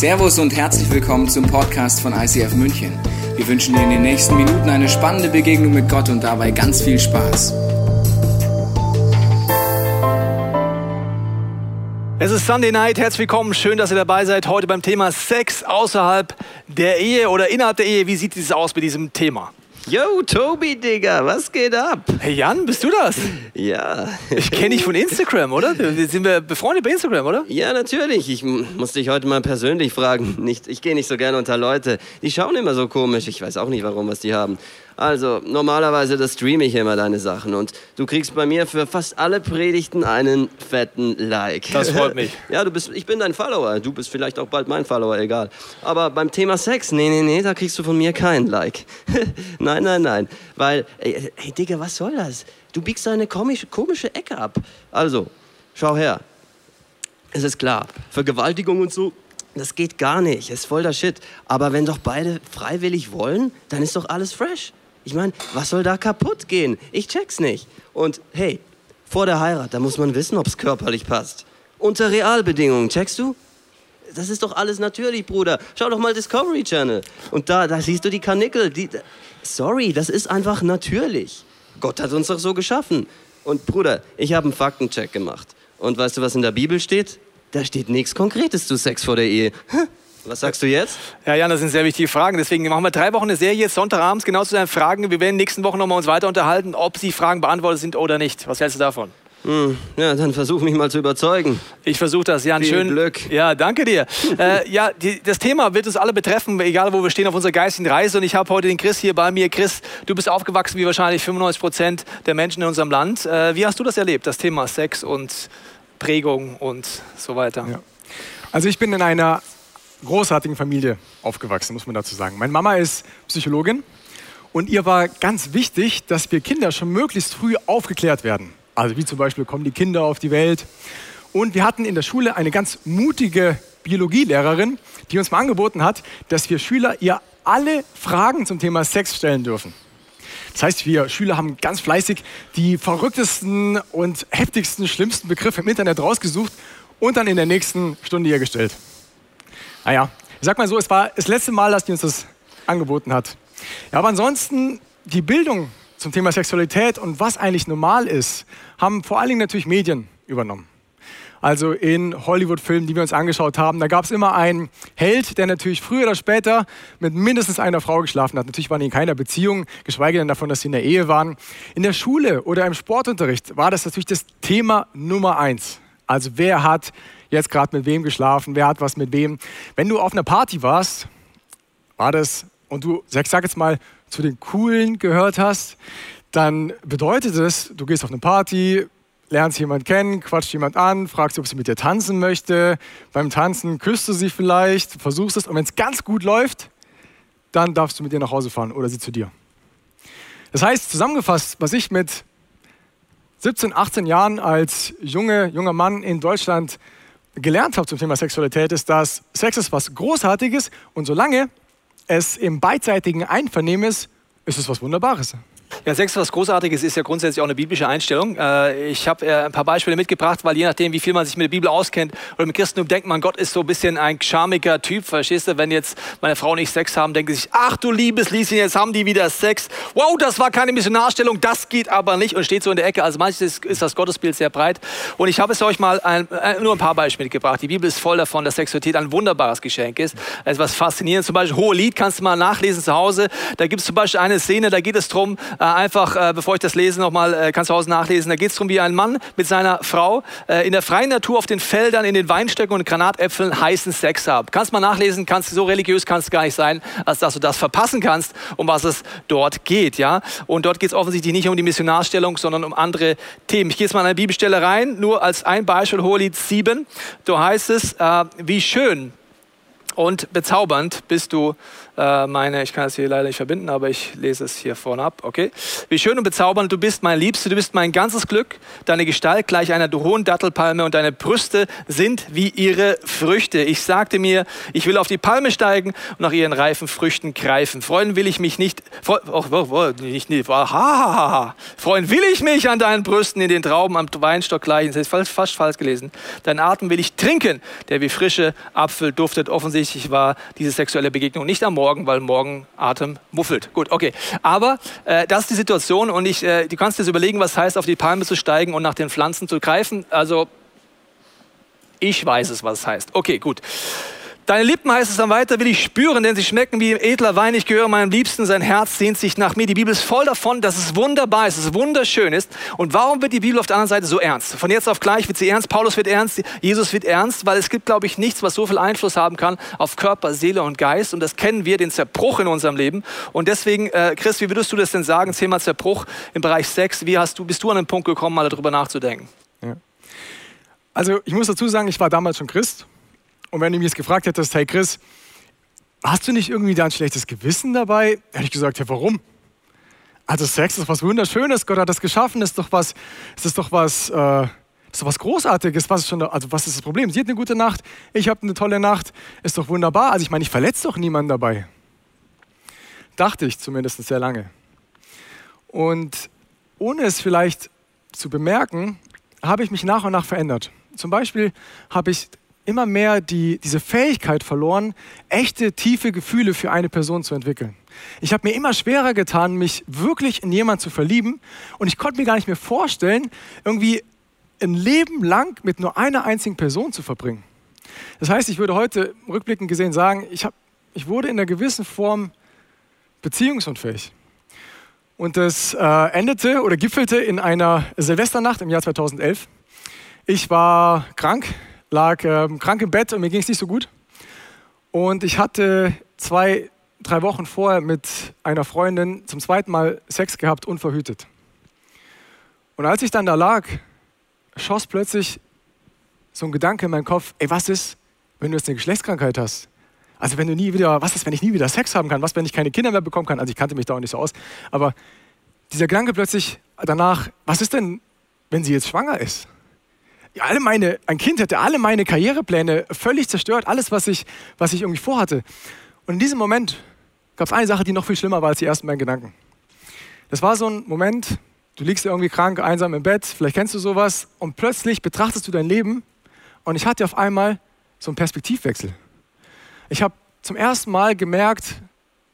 Servus und herzlich willkommen zum Podcast von ICF München. Wir wünschen dir in den nächsten Minuten eine spannende Begegnung mit Gott und dabei ganz viel Spaß. Es ist Sunday Night, herzlich willkommen, schön, dass ihr dabei seid. Heute beim Thema Sex außerhalb der Ehe oder innerhalb der Ehe. Wie sieht es aus mit diesem Thema? Yo, Tobi, Digga, was geht ab? Hey Jan, bist du das? Ja. Ich kenne dich von Instagram, oder? Sind wir befreundet bei Instagram, oder? Ja, natürlich. Ich muss dich heute mal persönlich fragen. Nicht, ich gehe nicht so gerne unter Leute. Die schauen immer so komisch. Ich weiß auch nicht, warum, was die haben. Also, normalerweise, das streame ich immer deine Sachen und du kriegst bei mir für fast alle Predigten einen fetten Like. Das freut mich. ja, du bist, ich bin dein Follower. Du bist vielleicht auch bald mein Follower, egal. Aber beim Thema Sex, nee, nee, nee, da kriegst du von mir keinen Like. nein, nein, nein. Weil, ey, ey, Digga, was soll das? Du biegst da eine komische, komische Ecke ab. Also, schau her. Es ist klar, Vergewaltigung und so, das geht gar nicht. ist voll der Shit. Aber wenn doch beide freiwillig wollen, dann ist doch alles fresh. Ich meine, was soll da kaputt gehen? Ich check's nicht. Und hey, vor der Heirat, da muss man wissen, ob's körperlich passt. Unter Realbedingungen, checkst du? Das ist doch alles natürlich, Bruder. Schau doch mal Discovery Channel. Und da, da siehst du die Karnickel. Die, sorry, das ist einfach natürlich. Gott hat uns doch so geschaffen. Und Bruder, ich habe einen Faktencheck gemacht. Und weißt du, was in der Bibel steht? Da steht nichts Konkretes zu Sex vor der Ehe. Was sagst du jetzt? Ja, Jan, das sind sehr wichtige Fragen. Deswegen machen wir drei Wochen eine Serie, Sonntagabends, genau zu deinen Fragen. Wir werden nächsten Wochen nochmal uns weiter unterhalten, ob die Fragen beantwortet sind oder nicht. Was hältst du davon? Hm, ja, dann versuch mich mal zu überzeugen. Ich versuche das, Jan. Viel Schön. Glück. Ja, danke dir. äh, ja, die, das Thema wird uns alle betreffen, egal wo wir stehen auf unserer geistigen Reise. Und ich habe heute den Chris hier bei mir. Chris, du bist aufgewachsen wie wahrscheinlich 95 Prozent der Menschen in unserem Land. Äh, wie hast du das erlebt, das Thema Sex und Prägung und so weiter? Ja. Also ich bin in einer großartigen Familie aufgewachsen, muss man dazu sagen. Meine Mama ist Psychologin und ihr war ganz wichtig, dass wir Kinder schon möglichst früh aufgeklärt werden. Also wie zum Beispiel kommen die Kinder auf die Welt. Und wir hatten in der Schule eine ganz mutige Biologielehrerin, die uns mal angeboten hat, dass wir Schüler ihr alle Fragen zum Thema Sex stellen dürfen. Das heißt, wir Schüler haben ganz fleißig die verrücktesten und heftigsten, schlimmsten Begriffe im Internet rausgesucht und dann in der nächsten Stunde ihr gestellt. Naja, ich sag mal so, es war das letzte Mal, dass die uns das angeboten hat. Ja, aber ansonsten, die Bildung zum Thema Sexualität und was eigentlich normal ist, haben vor allen Dingen natürlich Medien übernommen. Also in Hollywood-Filmen, die wir uns angeschaut haben, da gab es immer einen Held, der natürlich früher oder später mit mindestens einer Frau geschlafen hat. Natürlich waren die in keiner Beziehung, geschweige denn davon, dass sie in der Ehe waren. In der Schule oder im Sportunterricht war das natürlich das Thema Nummer eins. Also wer hat jetzt gerade mit wem geschlafen, wer hat was mit wem. Wenn du auf einer Party warst, war das, und du, ich sag jetzt mal, zu den Coolen gehört hast, dann bedeutet es, du gehst auf eine Party, lernst jemanden kennen, quatscht jemand an, fragst, ob sie mit dir tanzen möchte. Beim Tanzen küsst du sie vielleicht, versuchst es und wenn es ganz gut läuft, dann darfst du mit ihr nach Hause fahren oder sie zu dir. Das heißt, zusammengefasst, was ich mit 17, 18 Jahren als junge, junger Mann in Deutschland gelernt habe zum Thema Sexualität, ist, dass Sex ist was Großartiges und solange es im beidseitigen Einvernehmen ist, ist es was Wunderbares. Ja, Sex, was Großartiges, ist ja grundsätzlich auch eine biblische Einstellung. Äh, ich habe äh, ein paar Beispiele mitgebracht, weil je nachdem, wie viel man sich mit der Bibel auskennt oder mit Christentum, denkt man, Gott ist so ein bisschen ein charmiger Typ. Verstehst du, wenn jetzt meine Frau und ich Sex haben, denken sie sich, ach du liebes Lieschen, jetzt haben die wieder Sex. Wow, das war keine Missionarstellung, das geht aber nicht und steht so in der Ecke. Also manchmal ist, das Gottesbild sehr breit. Und ich habe es euch mal ein, äh, nur ein paar Beispiele mitgebracht. Die Bibel ist voll davon, dass Sexualität ein wunderbares Geschenk ist. Es ist was faszinierend. Zum Beispiel Hohe Lied kannst du mal nachlesen zu Hause. Da gibt es zum Beispiel eine Szene, da geht es darum, einfach, bevor ich das lese, nochmal, äh, kannst du Hause nachlesen. Da geht es darum, wie ein Mann mit seiner Frau äh, in der freien Natur auf den Feldern, in den Weinstöcken und Granatäpfeln heißen Sex haben. Kannst mal nachlesen, kannst so religiös kannst du gar nicht sein, als dass du das verpassen kannst, um was es dort geht. Ja? Und dort geht es offensichtlich nicht um die Missionarstellung, sondern um andere Themen. Ich gehe jetzt mal an eine Bibelstelle rein, nur als ein Beispiel, Hohelied 7. Da heißt es, äh, wie schön und bezaubernd bist du äh, meine, ich kann es hier leider nicht verbinden, aber ich lese es hier vorne ab, okay? Wie schön und bezaubernd du bist, mein Liebste, du bist mein ganzes Glück, deine Gestalt gleich einer hohen Dattelpalme und deine Brüste sind wie ihre Früchte. Ich sagte mir, ich will auf die Palme steigen und nach ihren reifen Früchten greifen. Freuen will ich mich nicht, freu, oh, oh, oh, nicht, nicht ha, ha, ha, freuen will ich mich an deinen Brüsten in den Trauben am Weinstock gleichen. Das ist fast, fast falsch gelesen. Deinen Atem will ich trinken, der wie frische Apfel duftet. Offensichtlich war diese sexuelle Begegnung nicht am Morgen, weil morgen Atem muffelt. Gut, okay. Aber äh, das ist die Situation und ich, äh, du kannst dir überlegen, was heißt, auf die Palme zu steigen und nach den Pflanzen zu greifen. Also ich weiß es, was es heißt. Okay, gut. Deine Lippen, heißt es dann weiter, will ich spüren, denn sie schmecken wie edler Wein. Ich gehöre meinem Liebsten, sein Herz sehnt sich nach mir. Die Bibel ist voll davon, dass es wunderbar ist, dass es wunderschön ist. Und warum wird die Bibel auf der anderen Seite so ernst? Von jetzt auf gleich wird sie ernst, Paulus wird ernst, Jesus wird ernst, weil es gibt, glaube ich, nichts, was so viel Einfluss haben kann auf Körper, Seele und Geist. Und das kennen wir, den Zerbruch in unserem Leben. Und deswegen, äh, Chris, wie würdest du das denn sagen, Thema Zerbruch im Bereich Sex? Wie hast du, bist du an den Punkt gekommen, mal darüber nachzudenken? Ja. Also ich muss dazu sagen, ich war damals schon Christ und wenn du mich jetzt gefragt hättest, hey Chris, hast du nicht irgendwie da ein schlechtes Gewissen dabei? Hätte ich gesagt, ja, warum? Also Sex ist was Wunderschönes, Gott hat das geschaffen, ist doch was, ist doch was, äh, ist doch was Großartiges. Was ist schon, also was ist das Problem? Sie hat eine gute Nacht, ich habe eine tolle Nacht, ist doch wunderbar. Also ich meine, ich verletze doch niemanden dabei. Dachte ich zumindest sehr lange. Und ohne es vielleicht zu bemerken, habe ich mich nach und nach verändert. Zum Beispiel habe ich immer mehr die, diese Fähigkeit verloren, echte, tiefe Gefühle für eine Person zu entwickeln. Ich habe mir immer schwerer getan, mich wirklich in jemanden zu verlieben und ich konnte mir gar nicht mehr vorstellen, irgendwie ein Leben lang mit nur einer einzigen Person zu verbringen. Das heißt, ich würde heute rückblickend gesehen sagen, ich, hab, ich wurde in einer gewissen Form beziehungsunfähig. Und das äh, endete oder gipfelte in einer Silvesternacht im Jahr 2011. Ich war krank, lag ähm, krank im Bett und mir ging es nicht so gut. Und ich hatte zwei, drei Wochen vorher mit einer Freundin zum zweiten Mal Sex gehabt, unverhütet. Und als ich dann da lag, schoss plötzlich so ein Gedanke in meinen Kopf, ey, was ist, wenn du jetzt eine Geschlechtskrankheit hast? Also wenn du nie wieder, was ist, wenn ich nie wieder Sex haben kann? Was, wenn ich keine Kinder mehr bekommen kann? Also ich kannte mich da auch nicht so aus. Aber dieser Gedanke plötzlich danach, was ist denn, wenn sie jetzt schwanger ist? Alle meine, ein Kind hätte alle meine Karrierepläne völlig zerstört, alles, was ich, was ich irgendwie vorhatte. Und in diesem Moment gab es eine Sache, die noch viel schlimmer war als die ersten beiden Gedanken. Das war so ein Moment, du liegst irgendwie krank, einsam im Bett, vielleicht kennst du sowas, und plötzlich betrachtest du dein Leben und ich hatte auf einmal so einen Perspektivwechsel. Ich habe zum ersten Mal gemerkt,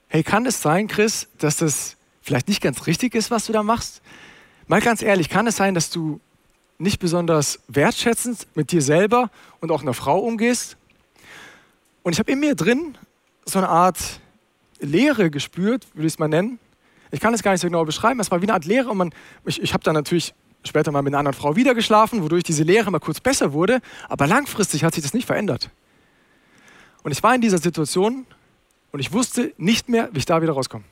hey, kann es sein, Chris, dass das vielleicht nicht ganz richtig ist, was du da machst? Mal ganz ehrlich, kann es sein, dass du nicht besonders wertschätzend mit dir selber und auch einer Frau umgehst. Und ich habe in mir drin so eine Art Leere gespürt, würde ich es mal nennen. Ich kann es gar nicht so genau beschreiben. Es war wie eine Art Leere und man, ich, ich habe dann natürlich später mal mit einer anderen Frau wieder geschlafen, wodurch diese Leere mal kurz besser wurde. Aber langfristig hat sich das nicht verändert. Und ich war in dieser Situation und ich wusste nicht mehr, wie ich da wieder rauskomme.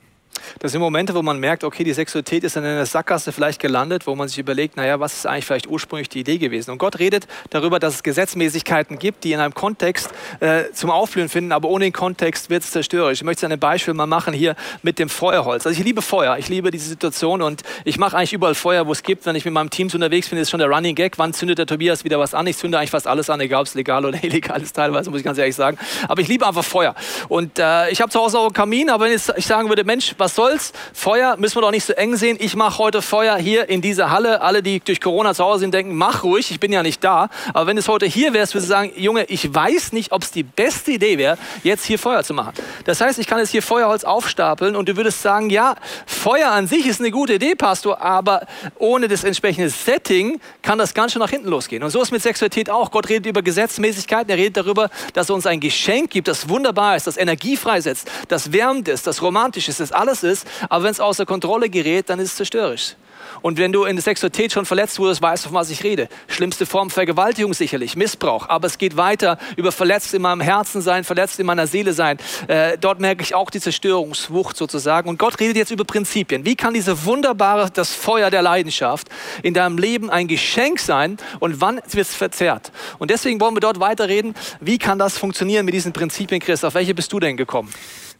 Das sind Momente, wo man merkt, okay, die Sexualität ist in einer Sackgasse vielleicht gelandet, wo man sich überlegt, naja, was ist eigentlich vielleicht ursprünglich die Idee gewesen? Und Gott redet darüber, dass es Gesetzmäßigkeiten gibt, die in einem Kontext äh, zum Aufblühen finden, aber ohne den Kontext wird es zerstörerisch. Ich möchte ein Beispiel mal machen hier mit dem Feuerholz. Also ich liebe Feuer, ich liebe diese Situation und ich mache eigentlich überall Feuer, wo es gibt. Wenn ich mit meinem Team unterwegs bin, ist schon der Running Gag, wann zündet der Tobias wieder was an? Ich zünde eigentlich fast alles an, egal ob es legal oder illegal ist teilweise, muss ich ganz ehrlich sagen. Aber ich liebe einfach Feuer. Und äh, ich habe zu Hause auch einen Kamin, aber wenn ich sagen würde, Mensch, was soll's? Feuer müssen wir doch nicht so eng sehen. Ich mache heute Feuer hier in dieser Halle. Alle, die durch Corona zu Hause sind, denken, mach ruhig, ich bin ja nicht da. Aber wenn es heute hier wäre, würde ich sagen, Junge, ich weiß nicht, ob es die beste Idee wäre, jetzt hier Feuer zu machen. Das heißt, ich kann jetzt hier Feuerholz aufstapeln und du würdest sagen, ja, Feuer an sich ist eine gute Idee, Pastor, aber ohne das entsprechende Setting kann das ganz schön nach hinten losgehen. Und so ist mit Sexualität auch. Gott redet über Gesetzmäßigkeiten, er redet darüber, dass er uns ein Geschenk gibt, das wunderbar ist, das Energie freisetzt, das wärmend ist, das romantisch ist, das alles ist. Aber wenn es außer Kontrolle gerät, dann ist es zerstörerisch. Und wenn du in der Sexualität schon verletzt wurdest, weißt du, von was ich rede. Schlimmste Form Vergewaltigung sicherlich, Missbrauch. Aber es geht weiter über verletzt in meinem Herzen sein, verletzt in meiner Seele sein. Äh, dort merke ich auch die Zerstörungswucht sozusagen. Und Gott redet jetzt über Prinzipien. Wie kann diese wunderbare, das Feuer der Leidenschaft in deinem Leben ein Geschenk sein und wann wird es verzerrt? Und deswegen wollen wir dort weiterreden. Wie kann das funktionieren mit diesen Prinzipien, Christoph? welche bist du denn gekommen?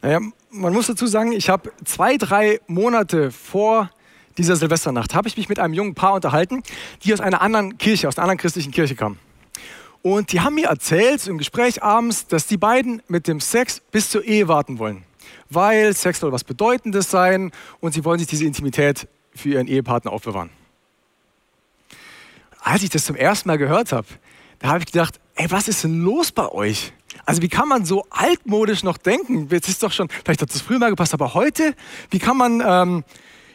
Naja, man muss dazu sagen, ich habe zwei, drei Monate vor dieser Silvesternacht, habe ich mich mit einem jungen Paar unterhalten, die aus einer anderen Kirche, aus einer anderen christlichen Kirche kamen. Und die haben mir erzählt im Gespräch abends, dass die beiden mit dem Sex bis zur Ehe warten wollen. Weil Sex soll was Bedeutendes sein und sie wollen sich diese Intimität für ihren Ehepartner aufbewahren. Als ich das zum ersten Mal gehört habe, da habe ich gedacht, ey, was ist denn los bei euch? Also wie kann man so altmodisch noch denken? Jetzt ist doch schon, vielleicht hat das früher mal gepasst, aber heute, wie kann man, ähm,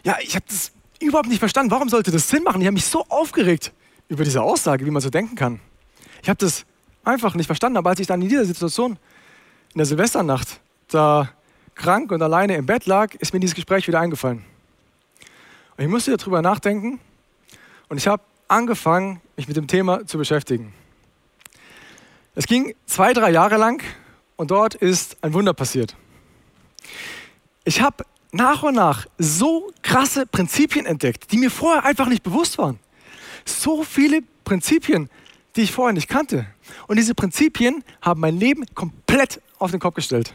ja, ich habe das überhaupt nicht verstanden. Warum sollte das Sinn machen? Ich habe mich so aufgeregt über diese Aussage, wie man so denken kann. Ich habe das einfach nicht verstanden, aber als ich dann in dieser Situation in der Silvesternacht da krank und alleine im Bett lag, ist mir dieses Gespräch wieder eingefallen. Und ich musste darüber nachdenken und ich habe angefangen, mich mit dem Thema zu beschäftigen. Es ging zwei, drei Jahre lang und dort ist ein Wunder passiert. Ich habe nach und nach so krasse Prinzipien entdeckt, die mir vorher einfach nicht bewusst waren. So viele Prinzipien, die ich vorher nicht kannte. Und diese Prinzipien haben mein Leben komplett auf den Kopf gestellt.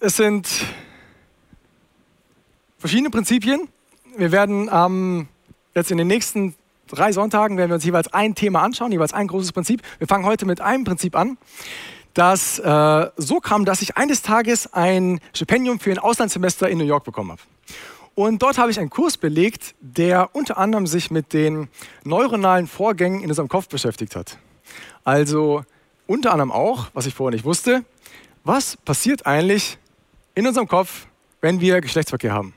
Es sind verschiedene Prinzipien. Wir werden ähm, jetzt in den nächsten drei Sonntagen werden wir uns jeweils ein Thema anschauen, jeweils ein großes Prinzip. Wir fangen heute mit einem Prinzip an, das äh, so kam, dass ich eines Tages ein Stipendium für ein Auslandssemester in New York bekommen habe. Und dort habe ich einen Kurs belegt, der unter anderem sich mit den neuronalen Vorgängen in unserem Kopf beschäftigt hat. Also unter anderem auch, was ich vorher nicht wusste, was passiert eigentlich in unserem Kopf, wenn wir Geschlechtsverkehr haben.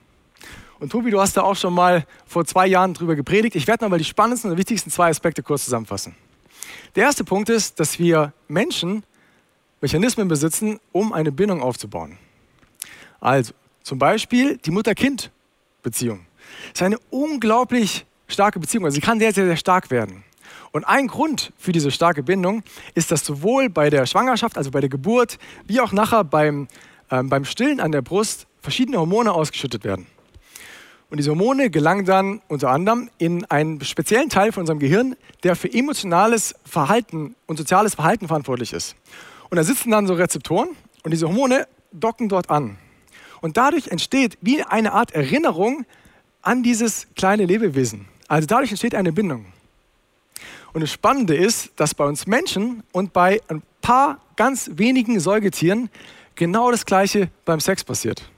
Und Tobi, du hast da auch schon mal vor zwei Jahren drüber gepredigt. Ich werde nochmal die spannendsten und wichtigsten zwei Aspekte kurz zusammenfassen. Der erste Punkt ist, dass wir Menschen Mechanismen besitzen, um eine Bindung aufzubauen. Also zum Beispiel die Mutter-Kind-Beziehung. Das ist eine unglaublich starke Beziehung. Also sie kann sehr, sehr, sehr stark werden. Und ein Grund für diese starke Bindung ist, dass sowohl bei der Schwangerschaft, also bei der Geburt, wie auch nachher beim, äh, beim Stillen an der Brust verschiedene Hormone ausgeschüttet werden. Und diese Hormone gelangen dann unter anderem in einen speziellen Teil von unserem Gehirn, der für emotionales Verhalten und soziales Verhalten verantwortlich ist. Und da sitzen dann so Rezeptoren und diese Hormone docken dort an. Und dadurch entsteht wie eine Art Erinnerung an dieses kleine Lebewesen. Also dadurch entsteht eine Bindung. Und das Spannende ist, dass bei uns Menschen und bei ein paar ganz wenigen Säugetieren genau das Gleiche beim Sex passiert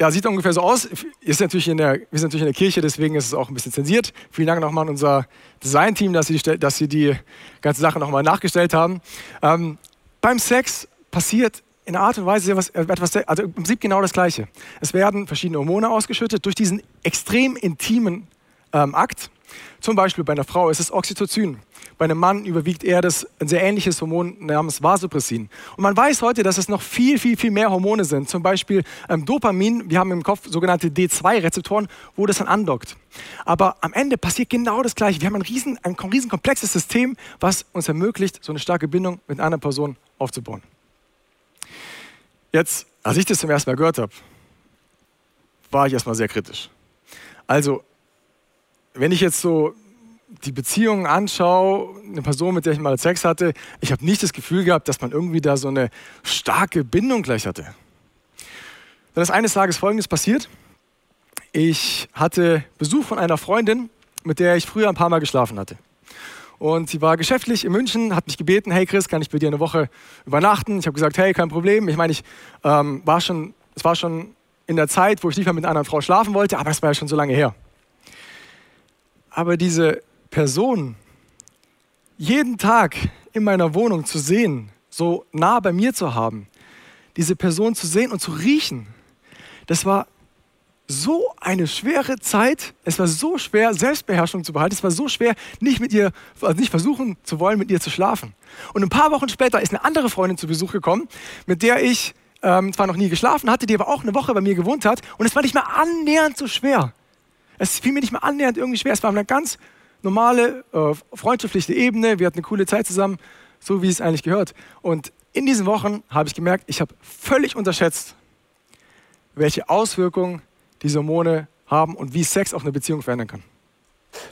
ja, sieht ungefähr so aus. Ist natürlich in der, wir sind natürlich in der Kirche, deswegen ist es auch ein bisschen zensiert. Vielen Dank nochmal an unser Design-Team, dass sie, dass sie die ganze Sache nochmal nachgestellt haben. Ähm, beim Sex passiert in einer Art und Weise etwas, also im Prinzip genau das Gleiche. Es werden verschiedene Hormone ausgeschüttet durch diesen extrem intimen ähm, Akt. Zum Beispiel bei einer Frau ist es Oxytocin. Bei einem Mann überwiegt eher das, ein sehr ähnliches Hormon namens Vasopressin. Und man weiß heute, dass es noch viel, viel, viel mehr Hormone sind. Zum Beispiel ähm, Dopamin. Wir haben im Kopf sogenannte D2-Rezeptoren, wo das dann andockt. Aber am Ende passiert genau das Gleiche. Wir haben ein riesen, ein riesen komplexes System, was uns ermöglicht, so eine starke Bindung mit einer Person aufzubauen. Jetzt, als ich das zum ersten Mal gehört habe, war ich erstmal sehr kritisch. Also, wenn ich jetzt so die Beziehungen anschaue, eine Person, mit der ich mal Sex hatte, ich habe nicht das Gefühl gehabt, dass man irgendwie da so eine starke Bindung gleich hatte. Dann ist eines Tages Folgendes passiert. Ich hatte Besuch von einer Freundin, mit der ich früher ein paar Mal geschlafen hatte. Und sie war geschäftlich in München, hat mich gebeten, hey Chris, kann ich bei dir eine Woche übernachten? Ich habe gesagt, hey, kein Problem. Ich meine, ich ähm, war schon, es war schon in der Zeit, wo ich nicht mehr mit einer Frau schlafen wollte, aber es war ja schon so lange her. Aber diese Person jeden Tag in meiner Wohnung zu sehen, so nah bei mir zu haben, diese Person zu sehen und zu riechen, das war so eine schwere Zeit. Es war so schwer, Selbstbeherrschung zu behalten. Es war so schwer, nicht mit ihr, also nicht versuchen zu wollen, mit ihr zu schlafen. Und ein paar Wochen später ist eine andere Freundin zu Besuch gekommen, mit der ich ähm, zwar noch nie geschlafen hatte, die aber auch eine Woche bei mir gewohnt hat. Und es war nicht mehr annähernd so schwer. Es fiel mir nicht mehr annähernd irgendwie schwer. Es war eine ganz normale, äh, freundschaftliche Ebene. Wir hatten eine coole Zeit zusammen, so wie es eigentlich gehört. Und in diesen Wochen habe ich gemerkt, ich habe völlig unterschätzt, welche Auswirkungen diese Hormone haben und wie Sex auch eine Beziehung verändern kann.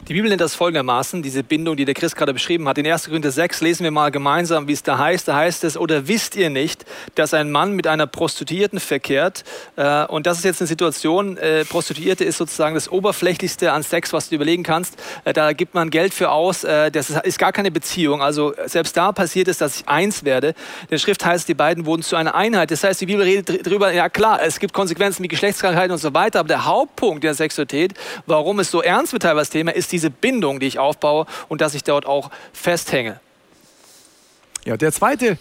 Die Bibel nennt das folgendermaßen, diese Bindung, die der Christ gerade beschrieben hat. In 1. Korinther 6 lesen wir mal gemeinsam, wie es da heißt. Da heißt es, oder wisst ihr nicht, dass ein Mann mit einer Prostituierten verkehrt? Äh, und das ist jetzt eine Situation, äh, Prostituierte ist sozusagen das Oberflächlichste an Sex, was du überlegen kannst. Äh, da gibt man Geld für aus. Das ist gar keine Beziehung. Also selbst da passiert es, dass ich eins werde. In der Schrift heißt, die beiden wurden zu einer Einheit. Das heißt, die Bibel redet darüber, ja klar, es gibt Konsequenzen wie Geschlechtskrankheiten und so weiter, aber der Hauptpunkt der Sexualität, warum es so ernst wird teilweise Thema, Thema ist diese Bindung, die ich aufbaue und dass ich dort auch festhänge. Ja, der zweite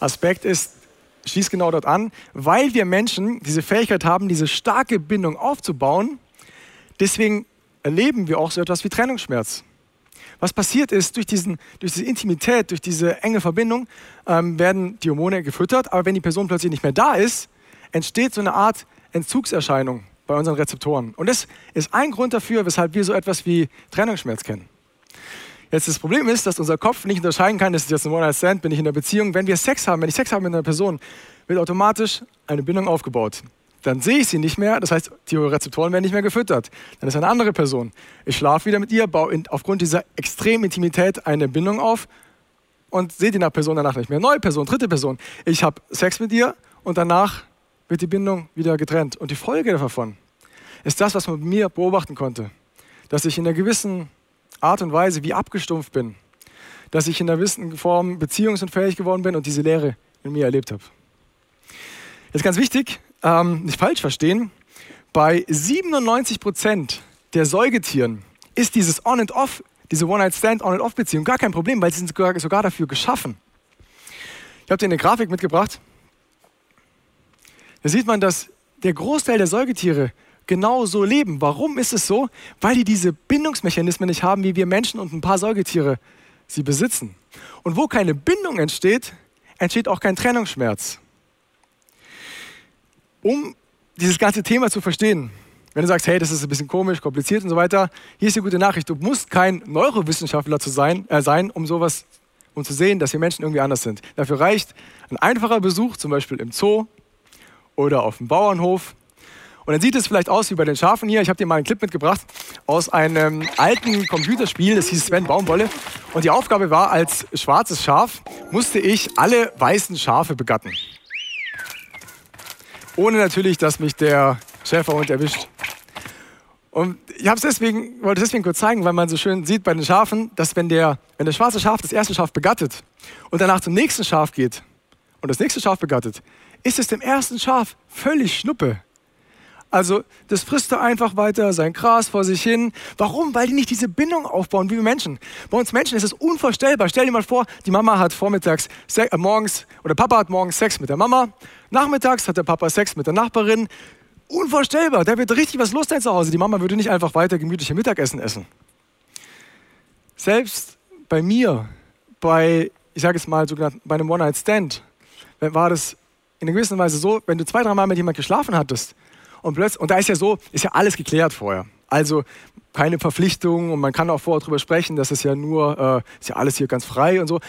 Aspekt ist, schließt genau dort an, weil wir Menschen diese Fähigkeit haben, diese starke Bindung aufzubauen, deswegen erleben wir auch so etwas wie Trennungsschmerz. Was passiert ist, durch, diesen, durch diese Intimität, durch diese enge Verbindung ähm, werden die Hormone gefüttert, aber wenn die Person plötzlich nicht mehr da ist, entsteht so eine Art Entzugserscheinung bei unseren Rezeptoren. Und das ist ein Grund dafür, weshalb wir so etwas wie Trennungsschmerz kennen. Jetzt das Problem ist, dass unser Kopf nicht unterscheiden kann, ist es jetzt ein One-Night-Stand, bin ich in einer Beziehung. Wenn wir Sex haben, wenn ich Sex habe mit einer Person, wird automatisch eine Bindung aufgebaut. Dann sehe ich sie nicht mehr, das heißt, die Rezeptoren werden nicht mehr gefüttert. Dann ist eine andere Person. Ich schlafe wieder mit ihr, baue aufgrund dieser extremen Intimität eine Bindung auf und sehe die Person danach nicht mehr. Neue Person, dritte Person. Ich habe Sex mit ihr und danach wird die Bindung wieder getrennt. Und die Folge davon ist das, was man bei mir beobachten konnte. Dass ich in einer gewissen Art und Weise wie abgestumpft bin. Dass ich in einer gewissen Form beziehungsunfähig geworden bin und diese Leere in mir erlebt habe. Jetzt ganz wichtig, ähm, nicht falsch verstehen, bei 97 Prozent der Säugetieren ist dieses On and Off, diese One-Night-Stand, On and Off-Beziehung gar kein Problem, weil sie sind sogar, sogar dafür geschaffen. Ich habe dir eine Grafik mitgebracht. Da sieht man, dass der Großteil der Säugetiere genau so leben. Warum ist es so? Weil die diese Bindungsmechanismen nicht haben, wie wir Menschen und ein paar Säugetiere sie besitzen. Und wo keine Bindung entsteht, entsteht auch kein Trennungsschmerz. Um dieses ganze Thema zu verstehen, wenn du sagst, hey, das ist ein bisschen komisch, kompliziert und so weiter, hier ist die gute Nachricht. Du musst kein Neurowissenschaftler zu sein, äh, sein, um sowas, um zu sehen, dass wir Menschen irgendwie anders sind. Dafür reicht ein einfacher Besuch, zum Beispiel im Zoo oder auf dem Bauernhof. Und dann sieht es vielleicht aus wie bei den Schafen hier. Ich habe dir mal einen Clip mitgebracht aus einem alten Computerspiel, das hieß Sven Baumwolle. Und die Aufgabe war, als schwarzes Schaf musste ich alle weißen Schafe begatten. Ohne natürlich, dass mich der Schäferhund erwischt. Und ich habe deswegen, wollte deswegen kurz zeigen, weil man so schön sieht bei den Schafen, dass wenn, der, wenn das schwarze Schaf das erste Schaf begattet und danach zum nächsten Schaf geht und das nächste Schaf begattet, ist es dem ersten Schaf völlig Schnuppe. Also das frisst er einfach weiter sein Gras vor sich hin. Warum? Weil die nicht diese Bindung aufbauen wie wir Menschen. Bei uns Menschen ist es unvorstellbar. Stell dir mal vor, die Mama hat vormittags, äh, morgens, oder Papa hat morgens Sex mit der Mama. Nachmittags hat der Papa Sex mit der Nachbarin. Unvorstellbar. Da wird richtig was los sein zu Hause. Die Mama würde nicht einfach weiter gemütliche Mittagessen essen. Selbst bei mir, bei, ich sage es mal, sogenannten, bei einem One-Night-Stand, war das in einer gewissen Weise so, wenn du zwei, drei Mal mit jemandem geschlafen hattest und plötzlich, und da ist ja so, ist ja alles geklärt vorher. Also keine Verpflichtung und man kann auch vorher darüber sprechen, dass es ja nur, äh, ist ja alles hier ganz frei und so.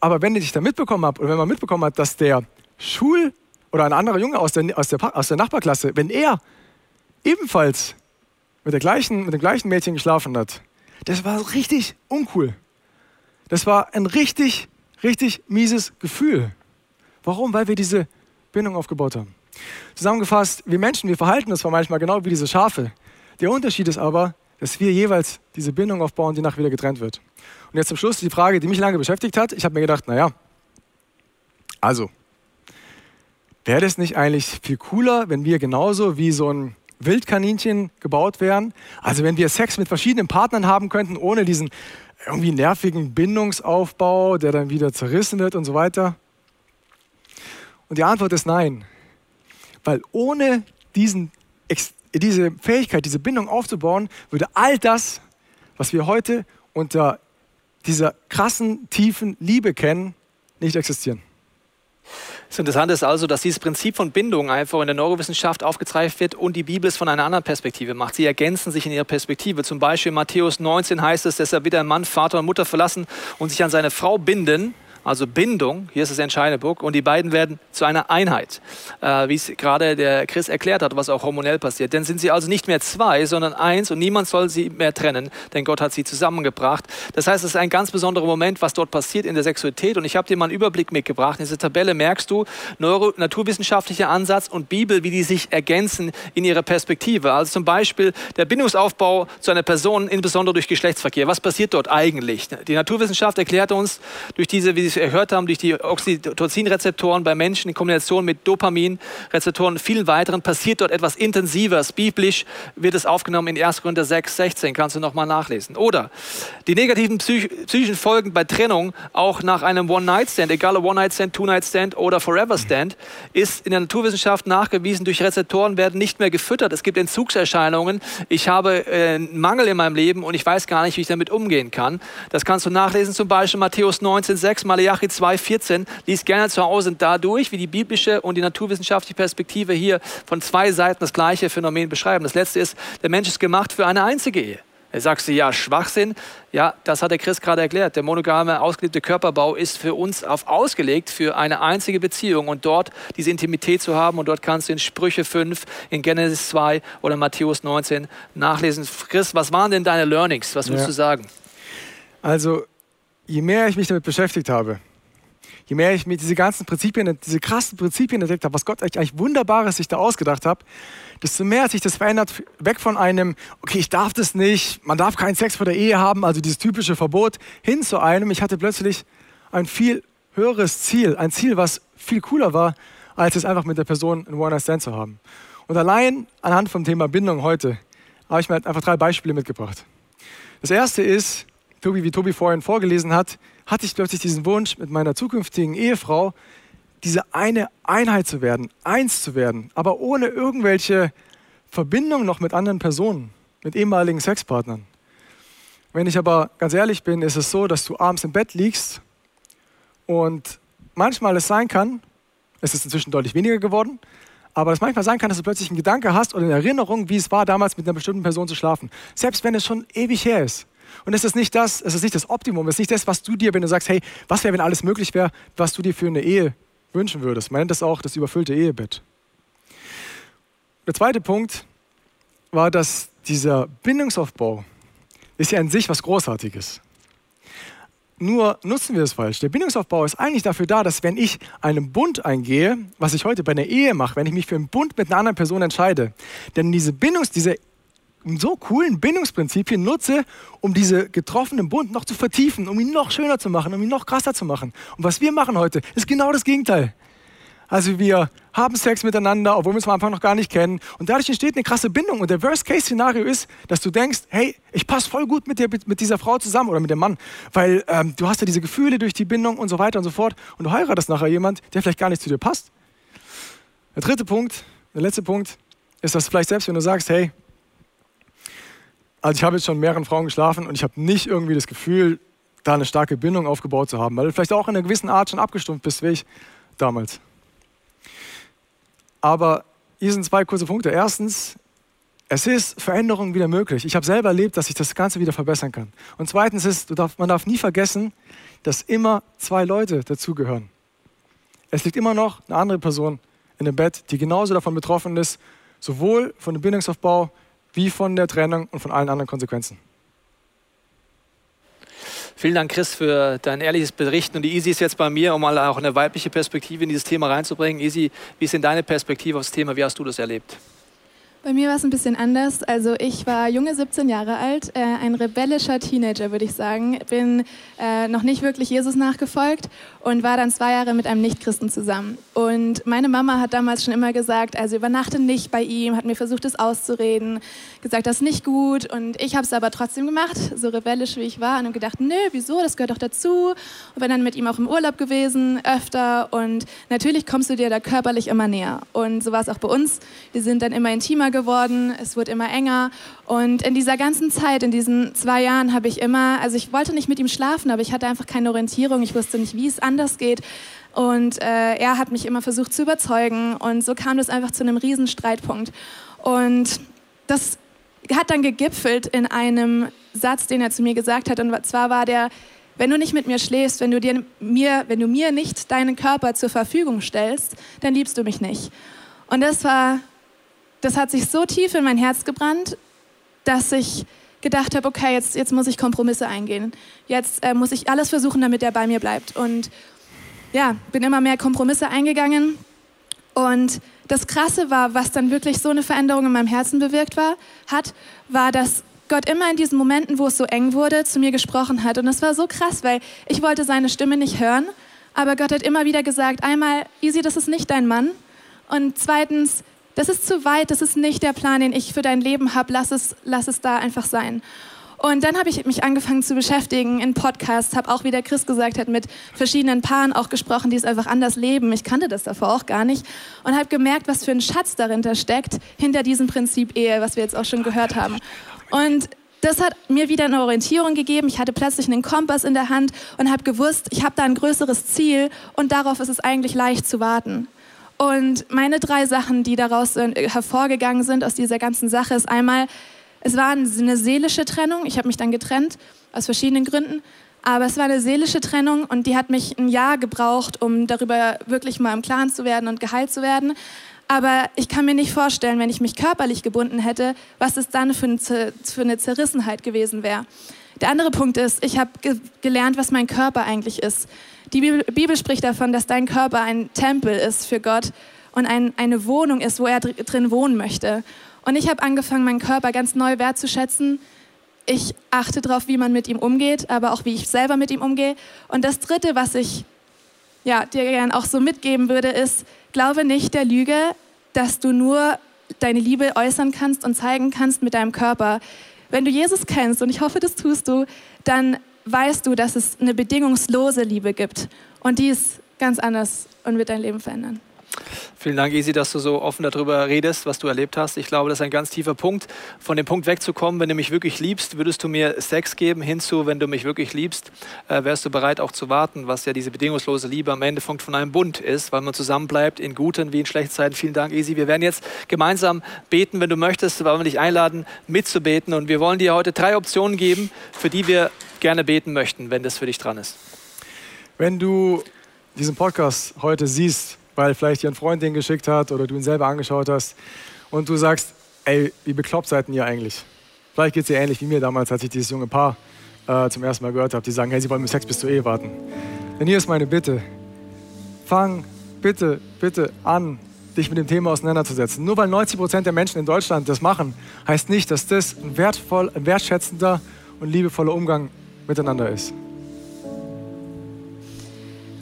Aber wenn ich da mitbekommen habe, oder wenn man mitbekommen hat, dass der Schul- oder ein anderer Junge aus der, aus der, aus der Nachbarklasse, wenn er ebenfalls mit, der gleichen, mit dem gleichen Mädchen geschlafen hat, das war richtig uncool. Das war ein richtig, richtig mieses Gefühl. Warum? Weil wir diese Bindung aufgebaut haben. Zusammengefasst, wir Menschen, wir verhalten uns manchmal genau wie diese Schafe. Der Unterschied ist aber, dass wir jeweils diese Bindung aufbauen, die nachher wieder getrennt wird. Und jetzt zum Schluss die Frage, die mich lange beschäftigt hat. Ich habe mir gedacht, naja, also, wäre das nicht eigentlich viel cooler, wenn wir genauso wie so ein Wildkaninchen gebaut wären? Also wenn wir Sex mit verschiedenen Partnern haben könnten, ohne diesen irgendwie nervigen Bindungsaufbau, der dann wieder zerrissen wird und so weiter? Und die Antwort ist nein. Weil ohne diesen, diese Fähigkeit, diese Bindung aufzubauen, würde all das, was wir heute unter dieser krassen, tiefen Liebe kennen, nicht existieren. Das Interessante ist also, dass dieses Prinzip von Bindung einfach in der Neurowissenschaft aufgezeigt wird und die Bibel es von einer anderen Perspektive macht. Sie ergänzen sich in ihrer Perspektive. Zum Beispiel in Matthäus 19 heißt es, dass er wieder Mann, Vater und Mutter verlassen und sich an seine Frau binden also Bindung, hier ist das entscheidende Punkt, und die beiden werden zu einer Einheit, äh, wie es gerade der Chris erklärt hat, was auch hormonell passiert. Denn sind sie also nicht mehr zwei, sondern eins und niemand soll sie mehr trennen, denn Gott hat sie zusammengebracht. Das heißt, es ist ein ganz besonderer Moment, was dort passiert in der Sexualität und ich habe dir mal einen Überblick mitgebracht. In dieser Tabelle merkst du Neuro naturwissenschaftlicher Ansatz und Bibel, wie die sich ergänzen in ihrer Perspektive. Also zum Beispiel der Bindungsaufbau zu einer Person, insbesondere durch Geschlechtsverkehr. Was passiert dort eigentlich? Die Naturwissenschaft erklärt uns durch diese, wie gehört haben, durch die Oxytocin-Rezeptoren bei Menschen in Kombination mit Dopamin-Rezeptoren und vielen weiteren, passiert dort etwas Intensivers. Biblisch wird es aufgenommen in 1. Korinther 6, 16. Kannst du nochmal nachlesen. Oder die negativen psych psychischen Folgen bei Trennung, auch nach einem One-Night-Stand, egal ob One-Night-Stand, Two-Night-Stand oder Forever-Stand, ist in der Naturwissenschaft nachgewiesen, durch Rezeptoren werden nicht mehr gefüttert. Es gibt Entzugserscheinungen. Ich habe äh, einen Mangel in meinem Leben und ich weiß gar nicht, wie ich damit umgehen kann. Das kannst du nachlesen, zum Beispiel Matthäus 19, 6, Malachi 2, 14. Lies gerne zu Hause dadurch, wie die biblische und die naturwissenschaftliche Perspektive hier von zwei Seiten das gleiche Phänomen beschreiben. Das letzte ist, der Mensch ist gemacht für eine einzige Ehe. Er sagst du, ja, Schwachsinn. Ja, das hat der Chris gerade erklärt. Der monogame, ausgelebte Körperbau ist für uns auf ausgelegt für eine einzige Beziehung und dort diese Intimität zu haben. Und dort kannst du in Sprüche 5, in Genesis 2 oder Matthäus 19 nachlesen. Chris, was waren denn deine Learnings? Was willst ja. du sagen? Also, je mehr ich mich damit beschäftigt habe, je mehr ich mir diese ganzen Prinzipien, diese krassen Prinzipien entdeckt habe, was Gott eigentlich Wunderbares sich da ausgedacht hat, desto mehr hat sich das verändert, weg von einem, okay, ich darf das nicht, man darf keinen Sex vor der Ehe haben, also dieses typische Verbot, hin zu einem, ich hatte plötzlich ein viel höheres Ziel, ein Ziel, was viel cooler war, als es einfach mit der Person ein One-Night-Stand zu haben. Und allein anhand vom Thema Bindung heute habe ich mir einfach drei Beispiele mitgebracht. Das erste ist, Tobi, wie Tobi vorhin vorgelesen hat, hatte ich plötzlich diesen Wunsch, mit meiner zukünftigen Ehefrau diese eine Einheit zu werden, eins zu werden, aber ohne irgendwelche Verbindung noch mit anderen Personen, mit ehemaligen Sexpartnern. Wenn ich aber ganz ehrlich bin, ist es so, dass du abends im Bett liegst und manchmal es sein kann, es ist inzwischen deutlich weniger geworden, aber es manchmal sein kann, dass du plötzlich einen Gedanke hast oder eine Erinnerung, wie es war, damals mit einer bestimmten Person zu schlafen. Selbst wenn es schon ewig her ist. Und es ist nicht das, es ist nicht das Optimum, es ist nicht das, was du dir, wenn du sagst, hey, was wäre, wenn alles möglich wäre, was du dir für eine Ehe wünschen würdest. Man nennt das auch das überfüllte Ehebett. Der zweite Punkt war, dass dieser Bindungsaufbau ist ja an sich was Großartiges. Nur nutzen wir es falsch. Der Bindungsaufbau ist eigentlich dafür da, dass wenn ich einen Bund eingehe, was ich heute bei einer Ehe mache, wenn ich mich für einen Bund mit einer anderen Person entscheide, denn diese Bindungs, diese so coolen Bindungsprinzipien nutze, um diese getroffenen Bund noch zu vertiefen, um ihn noch schöner zu machen, um ihn noch krasser zu machen. Und was wir machen heute, ist genau das Gegenteil. Also wir haben Sex miteinander, obwohl wir uns am Anfang noch gar nicht kennen. Und dadurch entsteht eine krasse Bindung. Und der Worst-Case-Szenario ist, dass du denkst, hey, ich passe voll gut mit, dir, mit dieser Frau zusammen oder mit dem Mann, weil ähm, du hast ja diese Gefühle durch die Bindung und so weiter und so fort. Und du heiratest nachher jemand, der vielleicht gar nicht zu dir passt. Der dritte Punkt, der letzte Punkt, ist, dass vielleicht selbst wenn du sagst, hey, also ich habe jetzt schon mehreren Frauen geschlafen und ich habe nicht irgendwie das Gefühl, da eine starke Bindung aufgebaut zu haben, weil du vielleicht auch in einer gewissen Art schon abgestumpft bist, wie ich damals. Aber hier sind zwei kurze Punkte. Erstens, es ist Veränderung wieder möglich. Ich habe selber erlebt, dass ich das Ganze wieder verbessern kann. Und zweitens ist, darf, man darf nie vergessen, dass immer zwei Leute dazugehören. Es liegt immer noch eine andere Person in dem Bett, die genauso davon betroffen ist, sowohl von dem Bindungsaufbau wie von der Trennung und von allen anderen Konsequenzen. Vielen Dank, Chris, für dein ehrliches Berichten. Und die Easy ist jetzt bei mir, um mal auch eine weibliche Perspektive in dieses Thema reinzubringen. Easy, wie ist denn deine Perspektive aufs Thema? Wie hast du das erlebt? Bei mir war es ein bisschen anders. Also ich war junge 17 Jahre alt, äh, ein rebellischer Teenager, würde ich sagen. Bin äh, noch nicht wirklich Jesus nachgefolgt und war dann zwei Jahre mit einem Nichtchristen zusammen. Und meine Mama hat damals schon immer gesagt, also übernachte nicht bei ihm, hat mir versucht, es auszureden, gesagt, das ist nicht gut. Und ich habe es aber trotzdem gemacht, so rebellisch wie ich war, und habe gedacht, nö, wieso, das gehört doch dazu. Und bin dann mit ihm auch im Urlaub gewesen, öfter. Und natürlich kommst du dir da körperlich immer näher. Und so war es auch bei uns. Wir sind dann immer intimer geworden, es wurde immer enger. Und in dieser ganzen Zeit, in diesen zwei Jahren, habe ich immer, also ich wollte nicht mit ihm schlafen, aber ich hatte einfach keine Orientierung. Ich wusste nicht, wie es anders geht. Und äh, er hat mich immer versucht zu überzeugen. Und so kam das einfach zu einem Riesenstreitpunkt. Und das hat dann gegipfelt in einem Satz, den er zu mir gesagt hat. Und zwar war der, wenn du nicht mit mir schläfst, wenn du, dir, mir, wenn du mir nicht deinen Körper zur Verfügung stellst, dann liebst du mich nicht. Und das war das hat sich so tief in mein Herz gebrannt, dass ich gedacht habe, okay, jetzt, jetzt muss ich Kompromisse eingehen. Jetzt äh, muss ich alles versuchen, damit er bei mir bleibt. Und ja, bin immer mehr Kompromisse eingegangen. Und das Krasse war, was dann wirklich so eine Veränderung in meinem Herzen bewirkt war, hat, war, dass Gott immer in diesen Momenten, wo es so eng wurde, zu mir gesprochen hat. Und es war so krass, weil ich wollte seine Stimme nicht hören, Aber Gott hat immer wieder gesagt, einmal, Easy, das ist nicht dein Mann. Und zweitens, das ist zu weit, das ist nicht der Plan, den ich für dein Leben habe, lass es, lass es da einfach sein. Und dann habe ich mich angefangen zu beschäftigen in Podcasts, habe auch, wie der Chris gesagt hat, mit verschiedenen Paaren auch gesprochen, die es einfach anders leben. Ich kannte das davor auch gar nicht und habe gemerkt, was für ein Schatz dahinter steckt, hinter diesem Prinzip Ehe, was wir jetzt auch schon gehört haben. Und das hat mir wieder eine Orientierung gegeben. Ich hatte plötzlich einen Kompass in der Hand und habe gewusst, ich habe da ein größeres Ziel und darauf ist es eigentlich leicht zu warten. Und meine drei Sachen, die daraus äh, hervorgegangen sind aus dieser ganzen Sache, ist einmal, es war eine seelische Trennung. Ich habe mich dann getrennt aus verschiedenen Gründen. Aber es war eine seelische Trennung und die hat mich ein Jahr gebraucht, um darüber wirklich mal im Klaren zu werden und geheilt zu werden. Aber ich kann mir nicht vorstellen, wenn ich mich körperlich gebunden hätte, was es dann für eine, Zerrissenheit gewesen wäre. Der andere Punkt ist, ich habe ge gelernt, was mein Körper eigentlich ist. Die Bibel, spricht davon, dass dein Körper ein Tempel ist für Gott und ein, eine Wohnung ist, wo er drin wohnen möchte. Und ich habe angefangen, meinen Körper ganz neu wertzuschätzen. Ich achte darauf, wie man mit ihm umgeht, aber auch wie ich selber mit ihm umgehe. Und das Dritte, was ich ja, dir gerne auch so mitgeben würde, ist, glaube nicht der Lüge, dass du nur deine Liebe äußern kannst und zeigen kannst mit deinem Körper. Wenn du Jesus kennst, und ich hoffe, das tust du, dann weißt du, dass es eine bedingungslose Liebe gibt. Und die ist ganz anders und wird dein Leben verändern. Vielen Dank, Isi, dass du so offen darüber redest, was du erlebt hast. Ich glaube, das ist ein ganz tiefer Punkt. Von dem Punkt wegzukommen, wenn du mich wirklich liebst, würdest du mir Sex geben, hinzu, wenn du mich wirklich liebst, äh, wärst du bereit auch zu warten, was ja diese bedingungslose Liebe am Ende von einem Bund ist, weil man zusammenbleibt in guten wie in schlechten Zeiten. Vielen Dank, Isi. Wir werden jetzt gemeinsam beten, wenn du möchtest, wollen wir dich einladen, mitzubeten. Und wir wollen dir heute drei Optionen geben, für die wir gerne beten möchten, wenn das für dich dran ist. Wenn du diesen Podcast heute siehst, weil vielleicht dir ein Freund den geschickt hat oder du ihn selber angeschaut hast und du sagst, ey, wie bekloppt seid ihr eigentlich? Vielleicht geht es dir ähnlich wie mir damals, als ich dieses junge Paar äh, zum ersten Mal gehört habe, die sagen, hey, sie wollen mit Sex bis zur Ehe warten. Denn hier ist meine Bitte. Fang bitte, bitte an, dich mit dem Thema auseinanderzusetzen. Nur weil 90 Prozent der Menschen in Deutschland das machen, heißt nicht, dass das ein, wertvoll, ein wertschätzender und liebevoller Umgang miteinander ist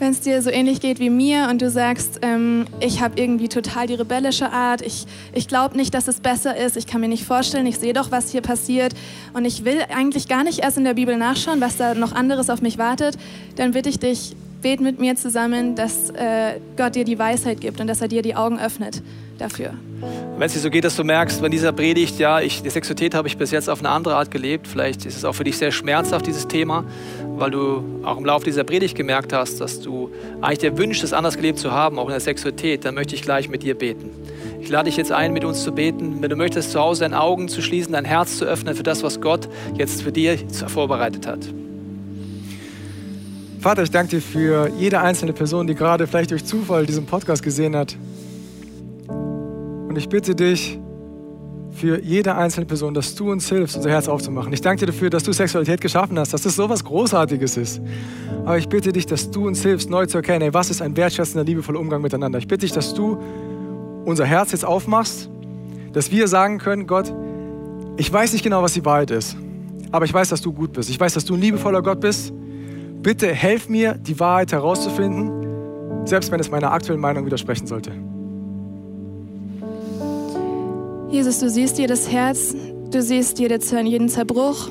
wenn es dir so ähnlich geht wie mir und du sagst, ähm, ich habe irgendwie total die rebellische Art, ich, ich glaube nicht, dass es besser ist, ich kann mir nicht vorstellen, ich sehe doch, was hier passiert und ich will eigentlich gar nicht erst in der Bibel nachschauen, was da noch anderes auf mich wartet, dann bitte ich dich, bet mit mir zusammen, dass äh, Gott dir die Weisheit gibt und dass er dir die Augen öffnet dafür. Wenn es dir so geht, dass du merkst, bei dieser Predigt, ja, ich, die Sexualität habe ich bis jetzt auf eine andere Art gelebt, vielleicht ist es auch für dich sehr schmerzhaft, dieses Thema, weil du auch im Laufe dieser Predigt gemerkt hast, dass du eigentlich dir wünschst, es anders gelebt zu haben, auch in der Sexualität, dann möchte ich gleich mit dir beten. Ich lade dich jetzt ein, mit uns zu beten. Wenn du möchtest, zu Hause deine Augen zu schließen, dein Herz zu öffnen für das, was Gott jetzt für dir vorbereitet hat. Vater, ich danke dir für jede einzelne Person, die gerade vielleicht durch Zufall diesen Podcast gesehen hat. Und ich bitte dich, für jede einzelne Person, dass du uns hilfst, unser Herz aufzumachen. Ich danke dir dafür, dass du Sexualität geschaffen hast, dass das so was Großartiges ist. Aber ich bitte dich, dass du uns hilfst, neu zu erkennen, ey, was ist ein wertschätzender, liebevoller Umgang miteinander. Ich bitte dich, dass du unser Herz jetzt aufmachst, dass wir sagen können, Gott, ich weiß nicht genau, was die Wahrheit ist, aber ich weiß, dass du gut bist. Ich weiß, dass du ein liebevoller Gott bist. Bitte helf mir, die Wahrheit herauszufinden, selbst wenn es meiner aktuellen Meinung widersprechen sollte. Jesus, du siehst jedes Herz, du siehst jede, jeden Zerbruch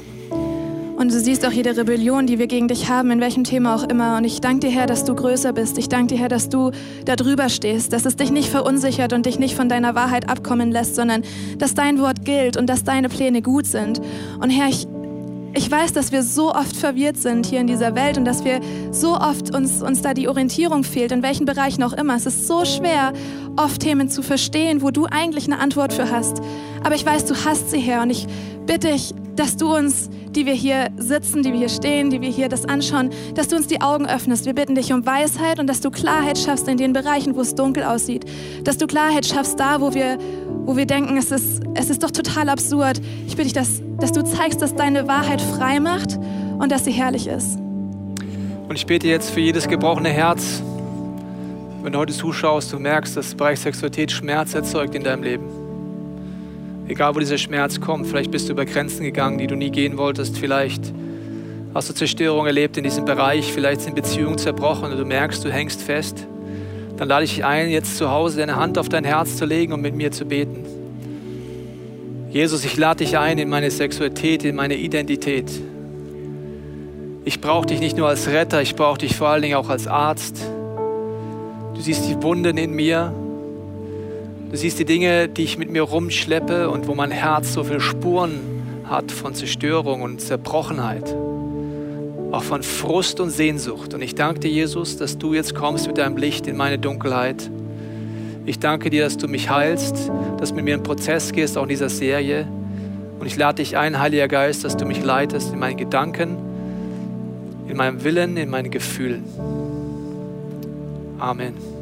und du siehst auch jede Rebellion, die wir gegen dich haben, in welchem Thema auch immer. Und ich danke dir, Herr, dass du größer bist. Ich danke dir, Herr, dass du da drüber stehst, dass es dich nicht verunsichert und dich nicht von deiner Wahrheit abkommen lässt, sondern dass dein Wort gilt und dass deine Pläne gut sind. Und Herr, ich ich weiß, dass wir so oft verwirrt sind hier in dieser Welt und dass wir so oft uns, uns da die Orientierung fehlt, in welchen Bereichen auch immer. Es ist so schwer, oft Themen zu verstehen, wo du eigentlich eine Antwort für hast. Aber ich weiß, du hast sie her und ich bitte dich, dass du uns, die wir hier sitzen, die wir hier stehen, die wir hier das anschauen, dass du uns die Augen öffnest. Wir bitten dich um Weisheit und dass du Klarheit schaffst in den Bereichen, wo es dunkel aussieht. Dass du Klarheit schaffst da, wo wir, wo wir denken, es ist, es ist doch total absurd. Ich bitte dich, dass, dass du zeigst, dass deine Wahrheit frei macht und dass sie herrlich ist. Und ich bete jetzt für jedes gebrochene Herz, wenn du heute zuschaust, du merkst, dass Bereich Sexualität Schmerz erzeugt in deinem Leben. Egal, wo dieser Schmerz kommt, vielleicht bist du über Grenzen gegangen, die du nie gehen wolltest, vielleicht Hast du Zerstörung erlebt in diesem Bereich? Vielleicht sind Beziehungen zerbrochen und du merkst, du hängst fest. Dann lade ich dich ein, jetzt zu Hause deine Hand auf dein Herz zu legen und mit mir zu beten. Jesus, ich lade dich ein in meine Sexualität, in meine Identität. Ich brauche dich nicht nur als Retter, ich brauche dich vor allen Dingen auch als Arzt. Du siehst die Wunden in mir. Du siehst die Dinge, die ich mit mir rumschleppe und wo mein Herz so viele Spuren hat von Zerstörung und Zerbrochenheit. Auch von Frust und Sehnsucht. Und ich danke dir, Jesus, dass du jetzt kommst mit deinem Licht in meine Dunkelheit. Ich danke dir, dass du mich heilst, dass du mit mir einen Prozess gehst, auch in dieser Serie. Und ich lade dich ein, Heiliger Geist, dass du mich leitest in meinen Gedanken, in meinem Willen, in meinen Gefühlen. Amen.